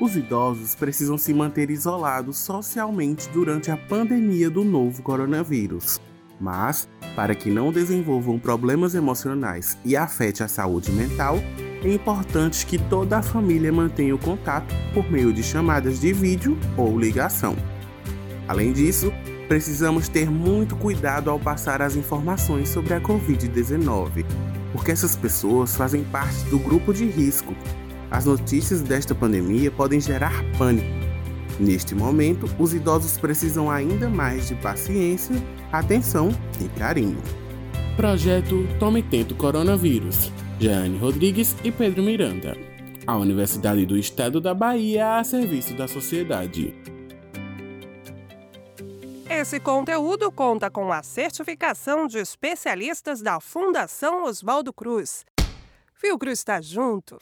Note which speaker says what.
Speaker 1: Os idosos precisam se manter isolados socialmente durante a pandemia do novo coronavírus. Mas, para que não desenvolvam problemas emocionais e afete a saúde mental, é importante que toda a família mantenha o contato por meio de chamadas de vídeo ou ligação. Além disso, precisamos ter muito cuidado ao passar as informações sobre a Covid-19, porque essas pessoas fazem parte do grupo de risco. As notícias desta pandemia podem gerar pânico. Neste momento, os idosos precisam ainda mais de paciência, atenção e carinho.
Speaker 2: Projeto Tome Tento Coronavírus. Jeane Rodrigues e Pedro Miranda. A Universidade do Estado da Bahia a serviço da sociedade.
Speaker 3: Esse conteúdo conta com a certificação de especialistas da Fundação Oswaldo Cruz. Cruz está junto.